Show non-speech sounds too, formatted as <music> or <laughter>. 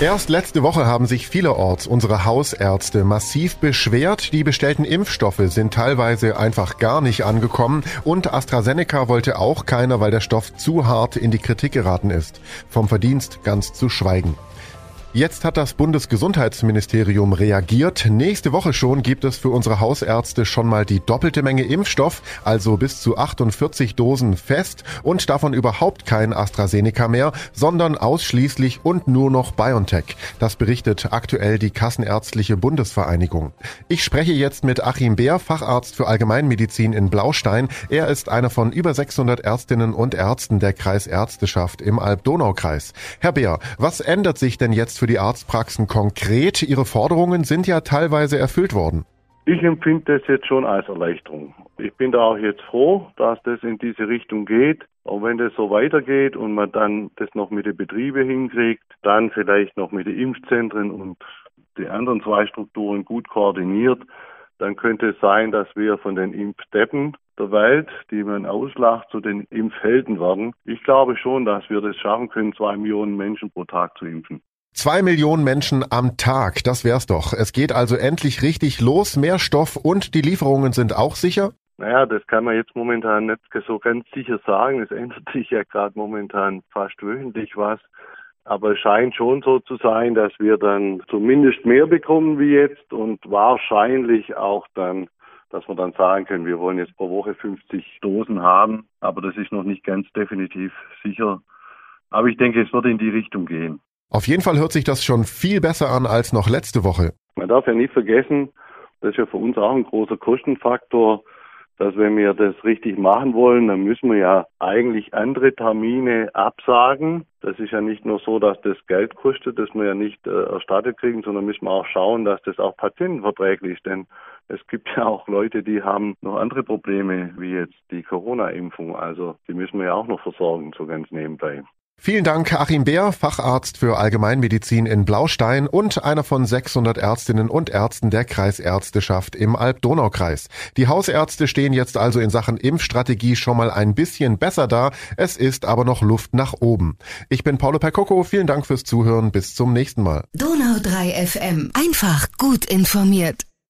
Erst letzte Woche haben sich vielerorts unsere Hausärzte massiv beschwert. Die bestellten Impfstoffe sind teilweise einfach gar nicht angekommen und AstraZeneca wollte auch keiner, weil der Stoff zu hart in die Kritik geraten ist. Vom Verdienst ganz zu schweigen. Jetzt hat das Bundesgesundheitsministerium reagiert. Nächste Woche schon gibt es für unsere Hausärzte schon mal die doppelte Menge Impfstoff, also bis zu 48 Dosen fest und davon überhaupt kein AstraZeneca mehr, sondern ausschließlich und nur noch BioNTech. Das berichtet aktuell die Kassenärztliche Bundesvereinigung. Ich spreche jetzt mit Achim Beer, Facharzt für Allgemeinmedizin in Blaustein. Er ist einer von über 600 Ärztinnen und Ärzten der Kreisärzteschaft im Alb-Donau-Kreis. Herr Beer, was ändert sich denn jetzt für die Arztpraxen konkret? Ihre Forderungen sind ja teilweise erfüllt worden. Ich empfinde das jetzt schon als Erleichterung. Ich bin da auch jetzt froh, dass das in diese Richtung geht. Und wenn das so weitergeht und man dann das noch mit den Betrieben hinkriegt, dann vielleicht noch mit den Impfzentren und die anderen zwei Strukturen gut koordiniert, dann könnte es sein, dass wir von den Impfdeppen der Welt, die man auslacht, zu den Impfhelden werden. Ich glaube schon, dass wir das schaffen können, zwei Millionen Menschen pro Tag zu impfen. Zwei Millionen Menschen am Tag, das wär's doch. Es geht also endlich richtig los, mehr Stoff und die Lieferungen sind auch sicher? Naja, das kann man jetzt momentan nicht so ganz sicher sagen. Es ändert <laughs> sich ja gerade momentan fast wöchentlich was. Aber es scheint schon so zu sein, dass wir dann zumindest mehr bekommen wie jetzt und wahrscheinlich auch dann, dass wir dann sagen können, wir wollen jetzt pro Woche 50 Dosen haben. Aber das ist noch nicht ganz definitiv sicher. Aber ich denke, es wird in die Richtung gehen. Auf jeden Fall hört sich das schon viel besser an als noch letzte Woche. Man darf ja nicht vergessen, das ist ja für uns auch ein großer Kostenfaktor, dass wenn wir das richtig machen wollen, dann müssen wir ja eigentlich andere Termine absagen. Das ist ja nicht nur so, dass das Geld kostet, das wir ja nicht äh, erstattet kriegen, sondern müssen wir auch schauen, dass das auch patientenverträglich ist. Denn es gibt ja auch Leute, die haben noch andere Probleme, wie jetzt die Corona-Impfung. Also die müssen wir ja auch noch versorgen, so ganz nebenbei. Vielen Dank, Achim Bär, Facharzt für Allgemeinmedizin in Blaustein und einer von 600 Ärztinnen und Ärzten der Kreisärzteschaft im Alb-Donau-Kreis. Die Hausärzte stehen jetzt also in Sachen Impfstrategie schon mal ein bisschen besser da. Es ist aber noch Luft nach oben. Ich bin Paulo Percoco. Vielen Dank fürs Zuhören. Bis zum nächsten Mal. Donau 3 FM. Einfach gut informiert.